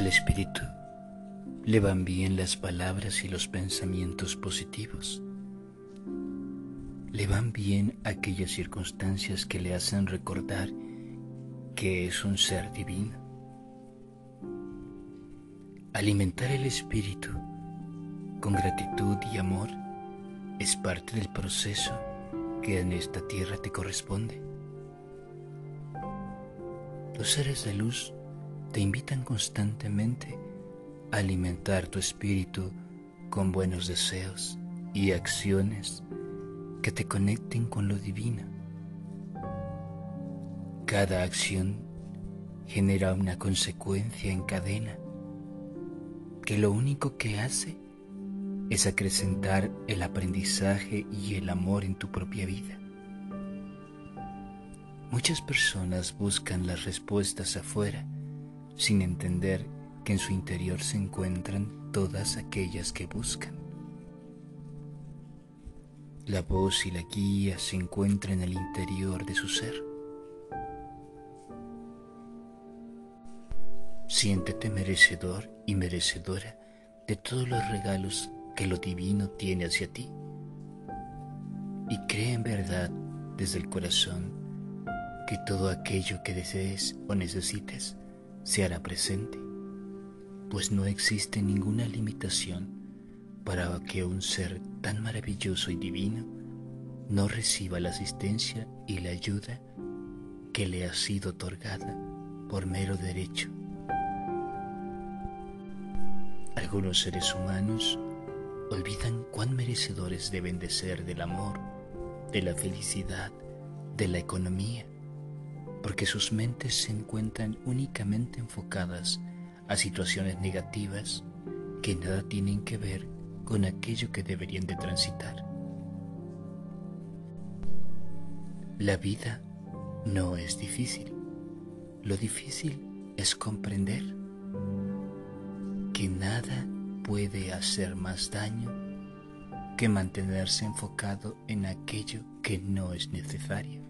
Al espíritu le van bien las palabras y los pensamientos positivos. Le van bien aquellas circunstancias que le hacen recordar que es un ser divino. Alimentar el espíritu con gratitud y amor es parte del proceso que en esta tierra te corresponde. Los seres de luz te invitan constantemente a alimentar tu espíritu con buenos deseos y acciones que te conecten con lo divino. Cada acción genera una consecuencia en cadena que lo único que hace es acrecentar el aprendizaje y el amor en tu propia vida. Muchas personas buscan las respuestas afuera sin entender que en su interior se encuentran todas aquellas que buscan. La voz y la guía se encuentran en el interior de su ser. Siéntete merecedor y merecedora de todos los regalos que lo divino tiene hacia ti. Y cree en verdad desde el corazón que todo aquello que desees o necesites se hará presente, pues no existe ninguna limitación para que un ser tan maravilloso y divino no reciba la asistencia y la ayuda que le ha sido otorgada por mero derecho. Algunos seres humanos olvidan cuán merecedores deben de ser del amor, de la felicidad, de la economía, porque sus mentes se encuentran únicamente enfocadas a situaciones negativas que nada tienen que ver con aquello que deberían de transitar. La vida no es difícil. Lo difícil es comprender que nada puede hacer más daño que mantenerse enfocado en aquello que no es necesario.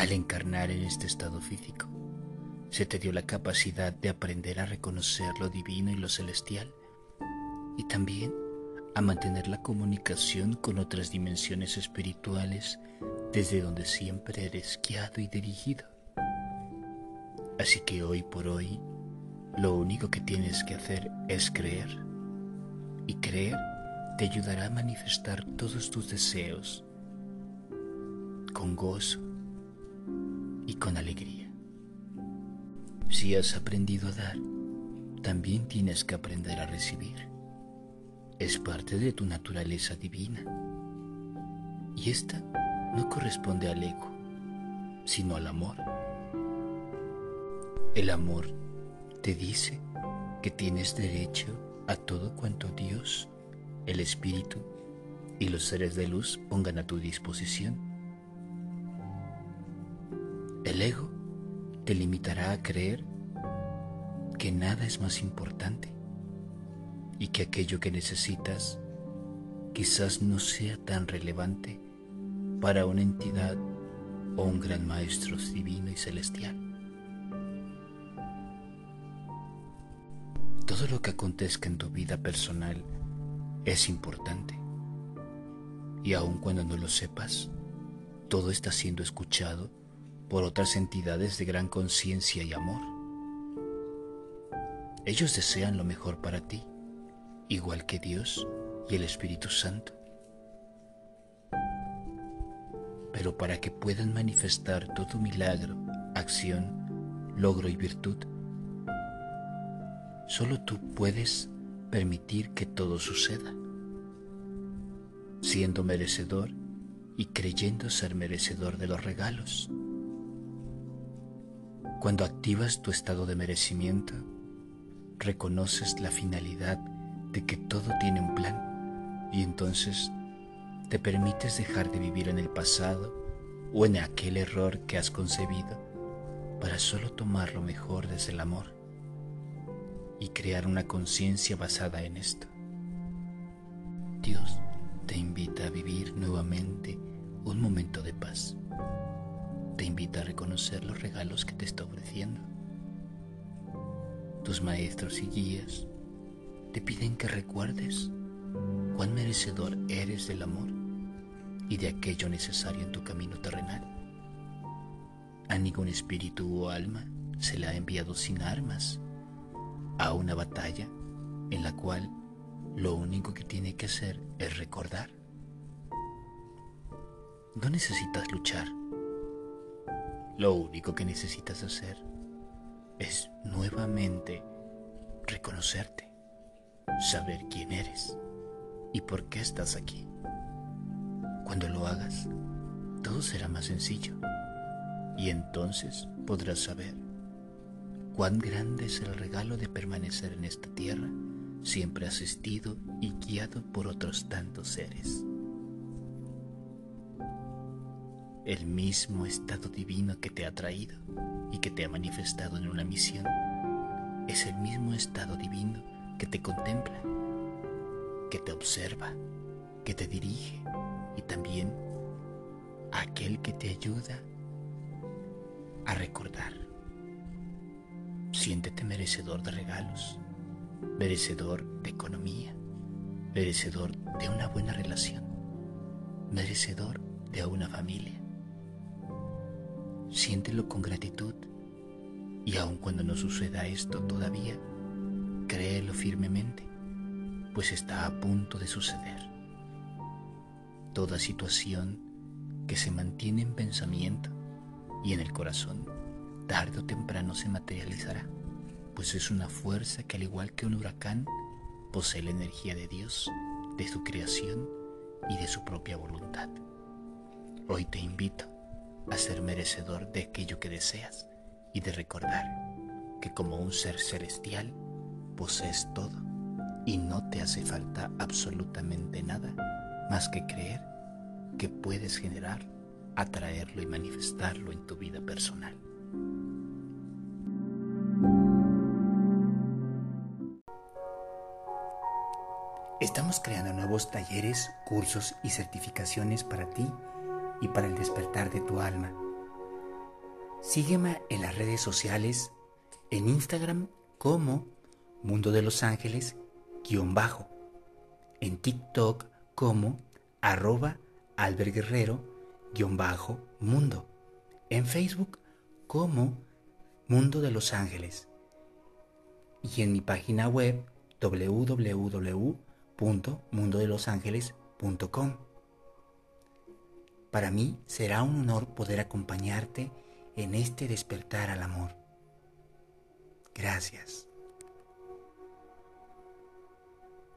Al encarnar en este estado físico, se te dio la capacidad de aprender a reconocer lo divino y lo celestial y también a mantener la comunicación con otras dimensiones espirituales desde donde siempre eres guiado y dirigido. Así que hoy por hoy, lo único que tienes que hacer es creer. Y creer te ayudará a manifestar todos tus deseos con gozo con alegría. Si has aprendido a dar, también tienes que aprender a recibir. Es parte de tu naturaleza divina. Y esta no corresponde al ego, sino al amor. El amor te dice que tienes derecho a todo cuanto Dios, el Espíritu y los seres de luz pongan a tu disposición. El ego te limitará a creer que nada es más importante y que aquello que necesitas quizás no sea tan relevante para una entidad o un gran maestro divino y celestial. Todo lo que acontezca en tu vida personal es importante y aun cuando no lo sepas, todo está siendo escuchado por otras entidades de gran conciencia y amor. Ellos desean lo mejor para ti, igual que Dios y el Espíritu Santo. Pero para que puedan manifestar todo milagro, acción, logro y virtud, solo tú puedes permitir que todo suceda, siendo merecedor y creyendo ser merecedor de los regalos. Cuando activas tu estado de merecimiento, reconoces la finalidad de que todo tiene un plan y entonces te permites dejar de vivir en el pasado o en aquel error que has concebido para solo tomar lo mejor desde el amor y crear una conciencia basada en esto. Dios te invita a vivir nuevamente un momento de paz te invita a reconocer los regalos que te está ofreciendo tus maestros y guías te piden que recuerdes cuán merecedor eres del amor y de aquello necesario en tu camino terrenal. A ningún espíritu o alma se le ha enviado sin armas a una batalla en la cual lo único que tiene que hacer es recordar. No necesitas luchar. Lo único que necesitas hacer es nuevamente reconocerte, saber quién eres y por qué estás aquí. Cuando lo hagas, todo será más sencillo y entonces podrás saber cuán grande es el regalo de permanecer en esta tierra, siempre asistido y guiado por otros tantos seres. El mismo estado divino que te ha traído y que te ha manifestado en una misión es el mismo estado divino que te contempla, que te observa, que te dirige y también aquel que te ayuda a recordar. Siéntete merecedor de regalos, merecedor de economía, merecedor de una buena relación, merecedor de una familia. Siéntelo con gratitud y aun cuando no suceda esto todavía, créelo firmemente, pues está a punto de suceder. Toda situación que se mantiene en pensamiento y en el corazón, tarde o temprano se materializará, pues es una fuerza que al igual que un huracán, posee la energía de Dios, de su creación y de su propia voluntad. Hoy te invito a ser merecedor de aquello que deseas y de recordar que como un ser celestial posees todo y no te hace falta absolutamente nada más que creer que puedes generar, atraerlo y manifestarlo en tu vida personal. Estamos creando nuevos talleres, cursos y certificaciones para ti y para el despertar de tu alma. Sígueme en las redes sociales, en Instagram como Mundo de los Ángeles, guion bajo, en TikTok como arroba alberguerrero, guion bajo, mundo, en Facebook como Mundo de los Ángeles y en mi página web www.mundodelosangeles.com. Para mí será un honor poder acompañarte en este despertar al amor. Gracias.